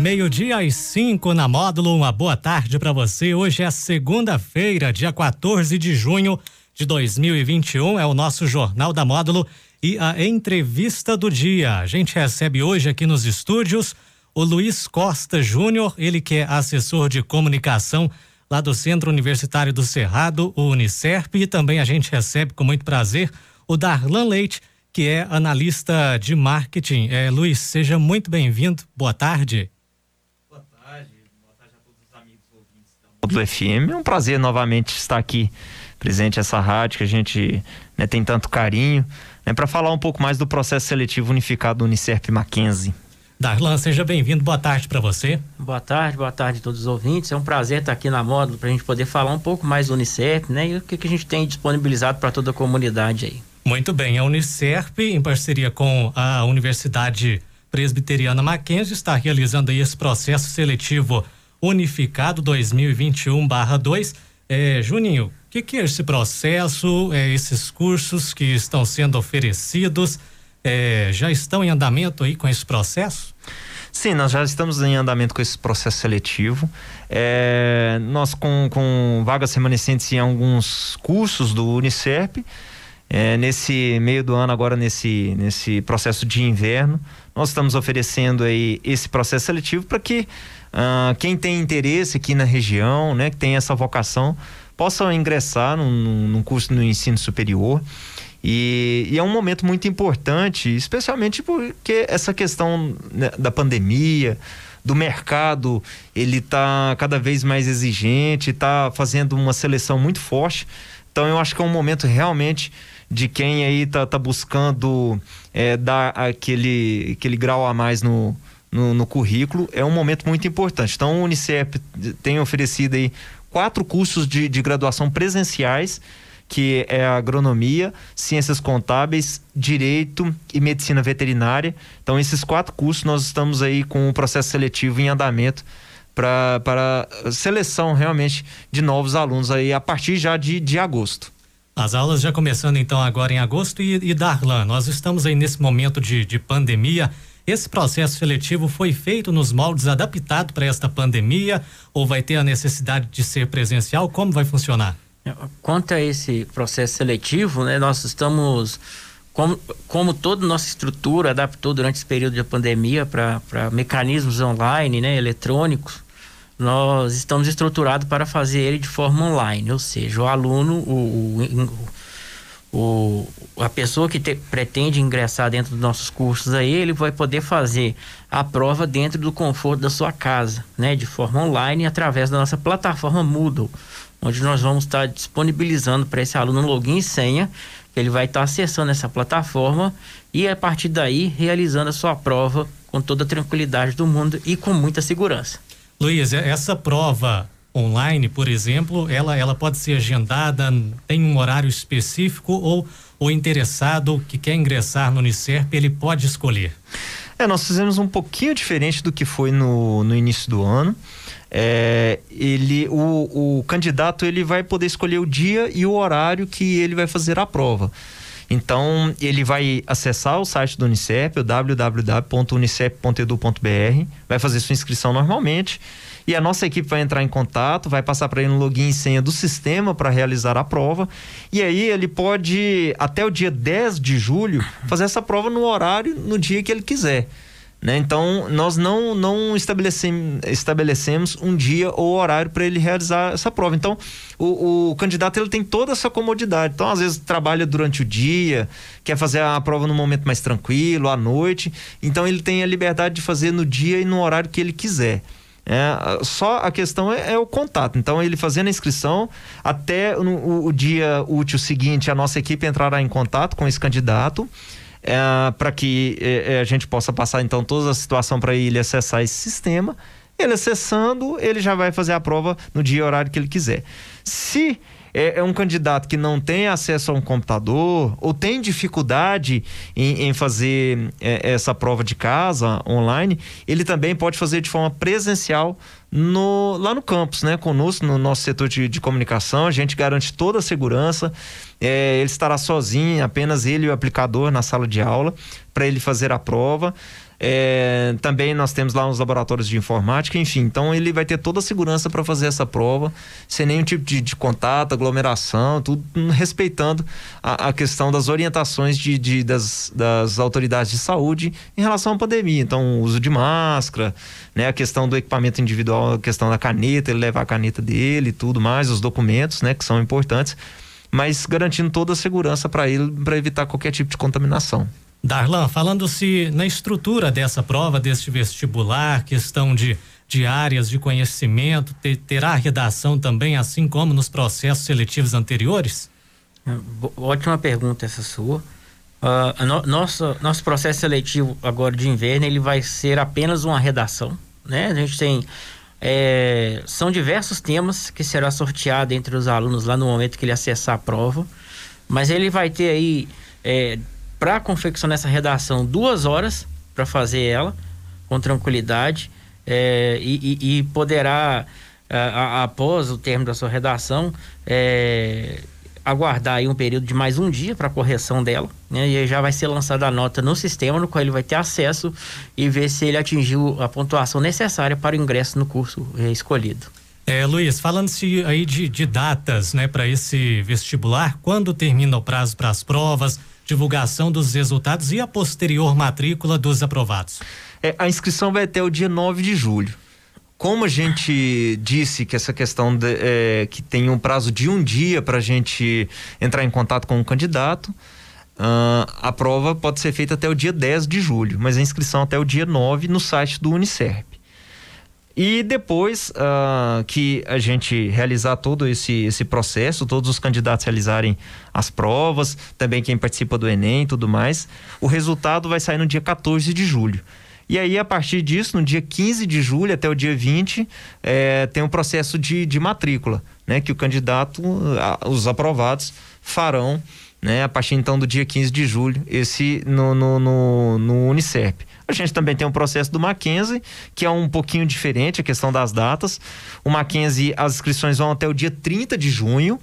Meio-dia às 5 na módulo. Uma boa tarde para você. Hoje é segunda-feira, dia 14 de junho de 2021. É o nosso Jornal da Módulo e a entrevista do dia. A gente recebe hoje aqui nos estúdios o Luiz Costa Júnior, ele que é assessor de comunicação lá do Centro Universitário do Cerrado, o Unicerp, e também a gente recebe com muito prazer o Darlan Leite, que é analista de marketing. É, Luiz, seja muito bem-vindo. Boa tarde. Boa tarde. Boa tarde a todos os amigos da FM. É um prazer novamente estar aqui presente essa rádio que a gente né, tem tanto carinho, né, para falar um pouco mais do processo seletivo unificado do Unicerp Mackenzie. Darlan, seja bem-vindo. Boa tarde para você. Boa tarde, boa tarde a todos os ouvintes. É um prazer estar aqui na Módulo para a gente poder falar um pouco mais do Unicef, né? E o que, que a gente tem disponibilizado para toda a comunidade aí. Muito bem, a Unicef, em parceria com a Universidade Presbiteriana Mackenzie, está realizando esse processo seletivo unificado 2021/2. É, Juninho, o que, que, é esse processo, é, esses cursos que estão sendo oferecidos? é, já estão em andamento aí com esse processo? Sim, nós já estamos em andamento com esse processo seletivo. É, nós com, com vagas remanescentes em alguns cursos do Unicef. É, nesse meio do ano, agora nesse, nesse processo de inverno, nós estamos oferecendo aí esse processo seletivo para que uh, quem tem interesse aqui na região, né, que tem essa vocação, possa ingressar num, num curso no ensino superior. E, e, é um momento muito importante, especialmente porque essa questão né, da pandemia, do mercado, ele está cada vez mais exigente, está fazendo uma seleção muito forte. Então eu acho que é um momento realmente de quem aí está tá buscando é, dar aquele, aquele grau a mais no, no, no, currículo, é um momento muito importante. Então o Unicef tem oferecido aí quatro cursos de, de graduação presenciais que é agronomia, ciências contábeis, direito e medicina veterinária. Então, esses quatro cursos nós estamos aí com o processo seletivo em andamento para, para seleção realmente de novos alunos aí a partir já de, de agosto. As aulas já começando então agora em agosto e, e Darlan, nós estamos aí nesse momento de, de pandemia. Esse processo seletivo foi feito nos moldes adaptados para esta pandemia ou vai ter a necessidade de ser presencial? Como vai funcionar? Quanto a esse processo seletivo, né, nós estamos, como, como toda nossa estrutura adaptou durante esse período de pandemia para mecanismos online, né, eletrônicos, nós estamos estruturados para fazer ele de forma online, ou seja, o aluno, o, o, o a pessoa que te, pretende ingressar dentro dos nossos cursos aí, ele vai poder fazer a prova dentro do conforto da sua casa, né, de forma online através da nossa plataforma Moodle onde nós vamos estar disponibilizando para esse aluno login e senha, ele vai estar acessando essa plataforma e a partir daí realizando a sua prova com toda a tranquilidade do mundo e com muita segurança. Luiz, essa prova online, por exemplo, ela, ela pode ser agendada, tem um horário específico ou o interessado que quer ingressar no Unicef, ele pode escolher? É, nós fizemos um pouquinho diferente do que foi no, no início do ano é, ele, o, o candidato ele vai poder escolher o dia e o horário que ele vai fazer a prova. Então, ele vai acessar o site do Unicep, o www.unicep.edu.br, vai fazer sua inscrição normalmente e a nossa equipe vai entrar em contato, vai passar para ele um login e senha do sistema para realizar a prova. E aí ele pode, até o dia 10 de julho, fazer essa prova no horário, no dia que ele quiser. Né? Então, nós não, não estabelecemos, estabelecemos um dia ou horário para ele realizar essa prova. Então, o, o, candidato ele tem toda essa comodidade. Então, às vezes, trabalha durante o dia, quer fazer a prova no momento mais tranquilo, à noite. Então, ele tem a liberdade de fazer no dia e no horário que ele quiser. É, só a questão é, é, o contato. Então, ele fazendo a inscrição, até o, o dia útil seguinte, a nossa equipe entrará em contato com esse candidato é, para que é, é, a gente possa passar então toda a situação para ele acessar esse sistema. Ele acessando, ele já vai fazer a prova no dia e horário que ele quiser. Se é, é, um candidato que não tem acesso a um computador ou tem dificuldade em, em fazer é, essa prova de casa online, ele também pode fazer de forma presencial no, lá no campus, né? Conosco, no nosso setor de, de comunicação, a gente garante toda a segurança. É, ele estará sozinho, apenas ele e o aplicador na sala de aula, para ele fazer a prova. É, também nós temos lá uns laboratórios de informática, enfim. Então ele vai ter toda a segurança para fazer essa prova, sem nenhum tipo de, de contato, aglomeração, tudo respeitando a, a questão das orientações de, de das, das, autoridades de saúde em relação à pandemia. Então, o uso de máscara, né, a questão do equipamento individual, a questão da caneta, ele levar a caneta dele e tudo mais, os documentos, né, que são importantes, mas garantindo toda a segurança para ele, para evitar qualquer tipo de contaminação. Darlan, falando-se na estrutura dessa prova, deste vestibular, questão de, de áreas de conhecimento, ter, terá redação também, assim como nos processos seletivos anteriores? É, ótima pergunta essa sua. Uh, no, nosso, nosso processo seletivo agora de inverno ele vai ser apenas uma redação, né? A gente tem é, são diversos temas que será sorteado entre os alunos lá no momento que ele acessar a prova, mas ele vai ter aí é, para confeccionar essa redação duas horas para fazer ela com tranquilidade é, e, e, e, poderá a, a, após o término da sua redação é, aguardar aí um período de mais um dia para correção dela né? e aí já vai ser lançada a nota no sistema no qual ele vai ter acesso e ver se ele atingiu a pontuação necessária para o ingresso no curso é, escolhido. É, Luiz, falando-se aí de, de datas, né, para esse vestibular, quando termina o prazo para as provas, divulgação dos resultados e a posterior matrícula dos aprovados? É, a inscrição vai até o dia 9 de julho. Como a gente disse que essa questão de, é, que tem um prazo de um dia para a gente entrar em contato com o candidato, uh, a prova pode ser feita até o dia 10 de julho, mas a inscrição até o dia 9 no site do Unicerp. E depois uh, que a gente realizar todo esse, esse processo, todos os candidatos realizarem as provas, também quem participa do Enem e tudo mais, o resultado vai sair no dia 14 de julho. E aí, a partir disso, no dia 15 de julho até o dia 20, é, tem um processo de, de matrícula, né? Que o candidato, os aprovados, farão, né? A partir então do dia 15 de julho, esse no, no, no, no Unicerp. A gente também tem o processo do Mackenzie, que é um pouquinho diferente a questão das datas. O Mackenzie, as inscrições vão até o dia 30 de junho.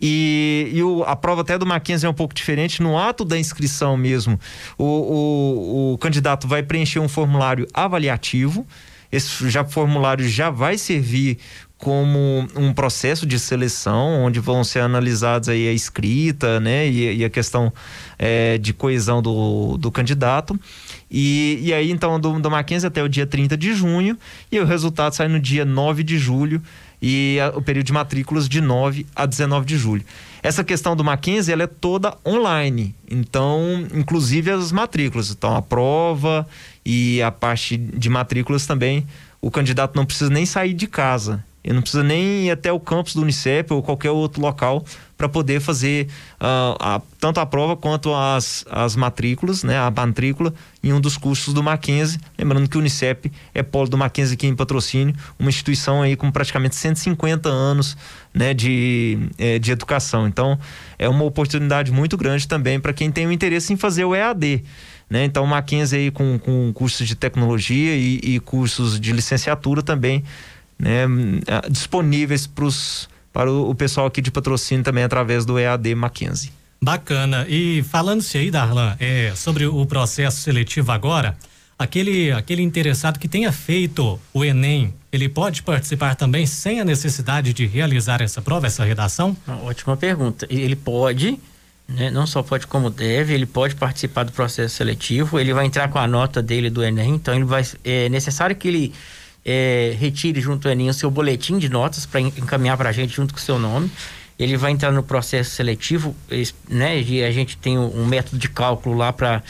E, e o, a prova até do Mackenzie é um pouco diferente. No ato da inscrição mesmo, o, o, o candidato vai preencher um formulário avaliativo. Esse já, formulário já vai servir como um processo de seleção onde vão ser analisados aí a escrita, né, e, e a questão é, de coesão do, do candidato. E, e aí, então, do, do Mackenzie até o dia 30 de junho, e o resultado sai no dia 9 de julho, e a, o período de matrículas de 9 a 19 de julho. Essa questão do Mackenzie, ela é toda online, então, inclusive as matrículas. Então, a prova e a parte de matrículas também, o candidato não precisa nem sair de casa. Ele não precisa nem ir até o campus do Unicep ou qualquer outro local para poder fazer uh, a, tanto a prova quanto as, as matrículas, né, a matrícula em um dos cursos do Mackenzie. Lembrando que o Unicep é polo do Mackenzie aqui em patrocínio, uma instituição aí com praticamente 150 anos né, de, é, de educação. Então, é uma oportunidade muito grande também para quem tem o interesse em fazer o EAD. Né? Então, o Mackenzie aí com, com cursos de tecnologia e, e cursos de licenciatura também né, disponíveis pros, para o, o, pessoal aqui de patrocínio também através do EAD Mackenzie. Bacana. E falando-se aí, Darlan, é, sobre o processo seletivo agora, aquele, aquele interessado que tenha feito o Enem, ele pode participar também sem a necessidade de realizar essa prova, essa redação? Uma ótima pergunta. Ele pode, né, não só pode como deve, ele pode participar do processo seletivo, ele vai entrar com a nota dele do Enem, então ele vai. É necessário que ele é, retire junto ao Enem o seu boletim de notas para encaminhar para a gente junto com o seu nome. Ele vai entrar no processo seletivo, né? E a gente tem um método de cálculo lá para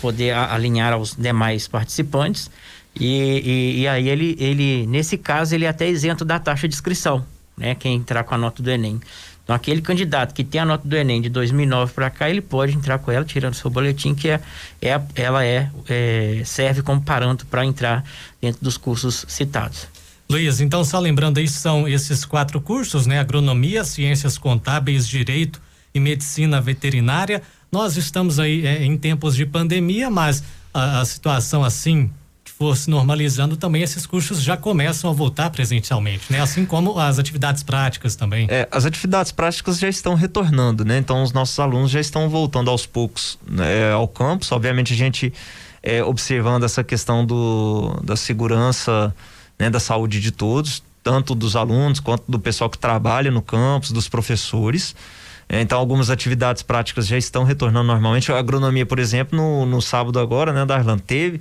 poder alinhar aos demais participantes. E, e, e, aí ele, ele, nesse caso, ele é até isento da taxa de inscrição, né? Quem entrar com a nota do Enem. Então, aquele candidato que tem a nota do Enem de 2009 para cá, ele pode entrar com ela, tirando seu boletim, que é, é ela é, é serve como parâmetro para entrar dentro dos cursos citados. Luiz, então só lembrando aí, são esses quatro cursos, né? Agronomia, Ciências Contábeis, Direito e Medicina Veterinária. Nós estamos aí é, em tempos de pandemia, mas a, a situação assim for se normalizando, também esses cursos já começam a voltar presencialmente, né? Assim como as atividades práticas também. É, as atividades práticas já estão retornando, né? Então os nossos alunos já estão voltando aos poucos né, ao campus. Obviamente a gente é, observando essa questão do, da segurança, né, da saúde de todos, tanto dos alunos quanto do pessoal que trabalha no campus, dos professores. Então, algumas atividades práticas já estão retornando normalmente. A agronomia, por exemplo, no, no sábado agora, né, Darlan, teve.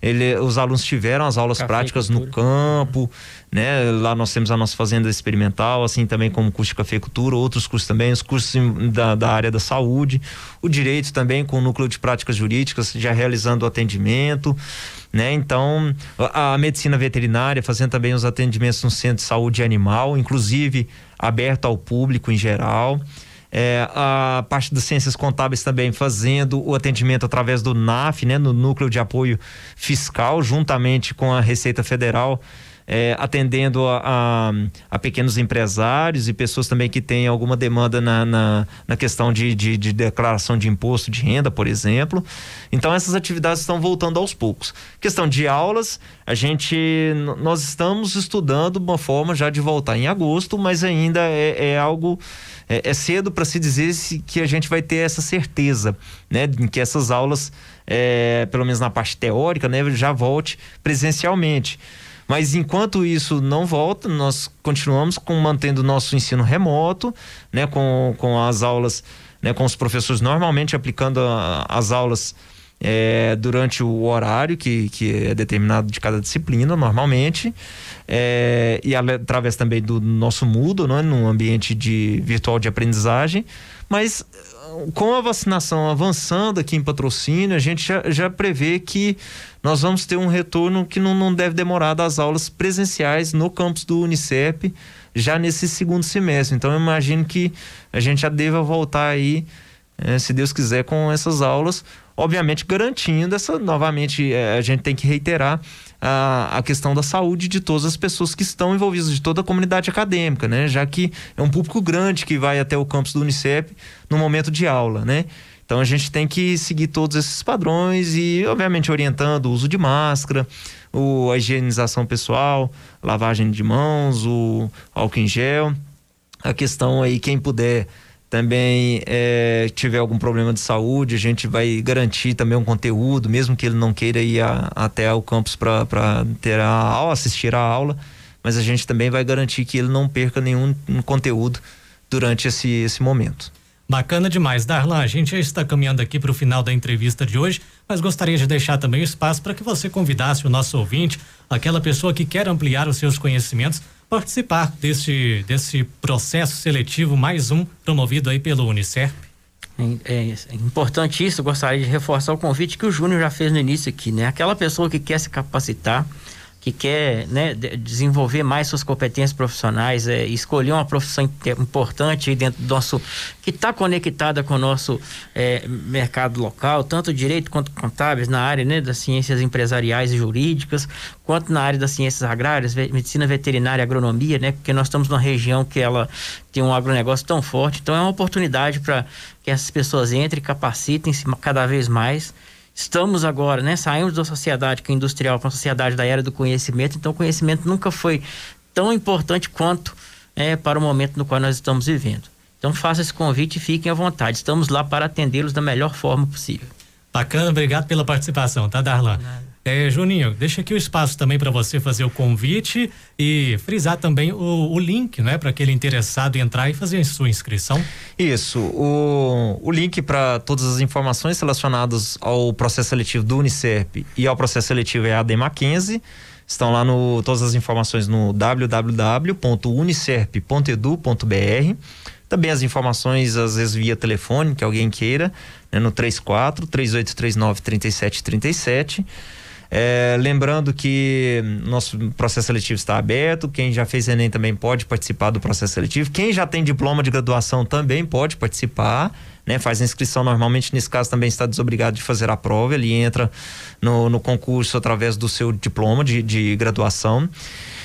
Ele, os alunos tiveram as aulas Café práticas no campo, né? Lá nós temos a nossa fazenda experimental, assim também como curso de cafeicultura, outros cursos também, os cursos da, da área da saúde, o direito também com o núcleo de práticas jurídicas, já realizando o atendimento, né? Então, a, a medicina veterinária fazendo também os atendimentos no centro de saúde animal, inclusive aberto ao público em geral é, a parte das ciências contábeis também fazendo o atendimento através do NAF, né, no Núcleo de Apoio Fiscal, juntamente com a Receita Federal é, atendendo a, a, a, pequenos empresários e pessoas também que têm alguma demanda na, na, na questão de, de, de, declaração de imposto de renda, por exemplo. Então essas atividades estão voltando aos poucos. Questão de aulas, a gente nós estamos estudando uma forma já de voltar em agosto, mas ainda é, é algo é, é cedo para se dizer se, que a gente vai ter essa certeza, né, em que essas aulas, é, pelo menos na parte teórica, né, já volte presencialmente. Mas enquanto isso não volta, nós continuamos com mantendo nosso ensino remoto, né, com, com as aulas, né, com os professores normalmente aplicando a, as aulas é, durante o horário que, que é determinado de cada disciplina, normalmente, é, e através também do nosso Moodle, né, num ambiente de virtual de aprendizagem, mas com a vacinação avançando aqui em patrocínio, a gente já, já prevê que nós vamos ter um retorno que não, não deve demorar das aulas presenciais no campus do Unicep já nesse segundo semestre. Então eu imagino que a gente já deva voltar aí, é, se Deus quiser, com essas aulas, obviamente garantindo essa, novamente, é, a gente tem que reiterar a, a questão da saúde de todas as pessoas que estão envolvidas, de toda a comunidade acadêmica, né? Já que é um público grande que vai até o campus do Unicep no momento de aula, né? Então a gente tem que seguir todos esses padrões e, obviamente, orientando o uso de máscara, o, a higienização pessoal, lavagem de mãos, o álcool em gel. A questão aí, quem puder também é, tiver algum problema de saúde, a gente vai garantir também um conteúdo, mesmo que ele não queira ir a, até o campus para ter a aula, assistir a aula, mas a gente também vai garantir que ele não perca nenhum conteúdo durante esse, esse momento. Bacana demais. Darlan, a gente já está caminhando aqui para o final da entrevista de hoje, mas gostaria de deixar também espaço para que você convidasse o nosso ouvinte, aquela pessoa que quer ampliar os seus conhecimentos participar desse, desse processo seletivo, mais um promovido aí pelo Unicef. É, é, importante isso, gostaria de reforçar o convite que o Júnior já fez no início aqui, né? Aquela pessoa que quer se capacitar, que quer né, desenvolver mais suas competências profissionais, é, escolher uma profissão importante dentro do nosso. que está conectada com o nosso é, mercado local, tanto direito quanto contábeis, na área né, das ciências empresariais e jurídicas, quanto na área das ciências agrárias, medicina veterinária, agronomia, né? Porque nós estamos numa região que ela tem um agronegócio tão forte, então é uma oportunidade para que essas pessoas entrem, capacitem-se cada vez mais Estamos agora, né? Saímos da sociedade que é industrial para a sociedade da era do conhecimento, então o conhecimento nunca foi tão importante quanto é, para o momento no qual nós estamos vivendo. Então faça esse convite e fiquem à vontade. Estamos lá para atendê-los da melhor forma possível. Bacana, obrigado pela participação, tá, Darlan? É, Juninho, deixa aqui o espaço também para você fazer o convite e frisar também o, o link, né, para aquele interessado entrar e fazer a sua inscrição. Isso, o, o link para todas as informações relacionadas ao processo seletivo do Unicef e ao processo seletivo é a AD Mackenzie. Estão lá no todas as informações no www.unicerp.edu.br. Também as informações, às vezes via telefone, que alguém queira, né, no 34 3839 3737. É, lembrando que nosso processo seletivo está aberto, quem já fez Enem também pode participar do processo seletivo. Quem já tem diploma de graduação também pode participar, né? Faz a inscrição normalmente, nesse caso também está desobrigado de fazer a prova, ele entra no, no concurso através do seu diploma de, de graduação.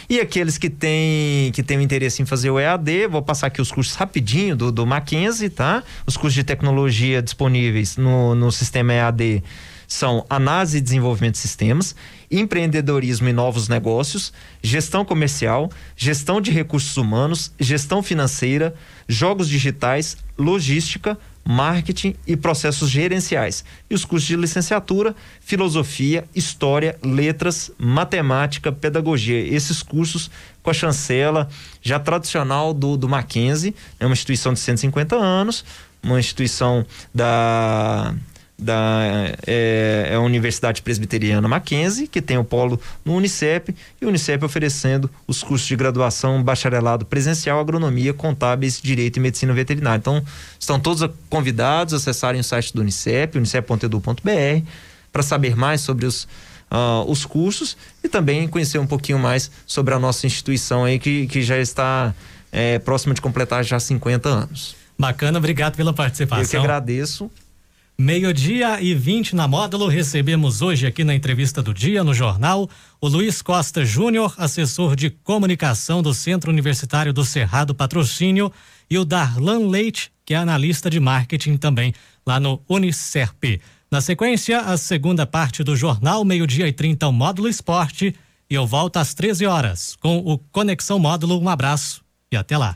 E aqueles que têm que têm interesse em fazer o EAD, vou passar aqui os cursos rapidinho do, do Mackenzie, tá? Os cursos de tecnologia disponíveis no, no sistema EAD são análise e desenvolvimento de sistemas, empreendedorismo e novos negócios, gestão comercial, gestão de recursos humanos, gestão financeira, jogos digitais, logística, marketing e processos gerenciais. E os cursos de licenciatura, filosofia, história, letras, matemática, pedagogia. Esses cursos com a chancela já tradicional do, do Mackenzie, é uma instituição de 150 anos, uma instituição da da é, é, a Universidade Presbiteriana Mackenzie, que tem o polo no Unicep, e o Unicep oferecendo os cursos de graduação bacharelado presencial, agronomia, contábeis, direito e medicina veterinária. Então, estão todos convidados a acessarem o site do Unicep, unicep.edu.br, para saber mais sobre os, uh, os cursos e também conhecer um pouquinho mais sobre a nossa instituição aí, que, que já está é, próxima de completar já 50 anos. Bacana, obrigado pela participação. Eu que agradeço. Meio-dia e 20 na módulo, recebemos hoje aqui na entrevista do dia no jornal o Luiz Costa Júnior, assessor de comunicação do Centro Universitário do Cerrado Patrocínio, e o Darlan Leite, que é analista de marketing também lá no Unicerp. Na sequência, a segunda parte do jornal, meio-dia e 30, o módulo esporte, e eu volto às 13 horas com o Conexão Módulo. Um abraço e até lá.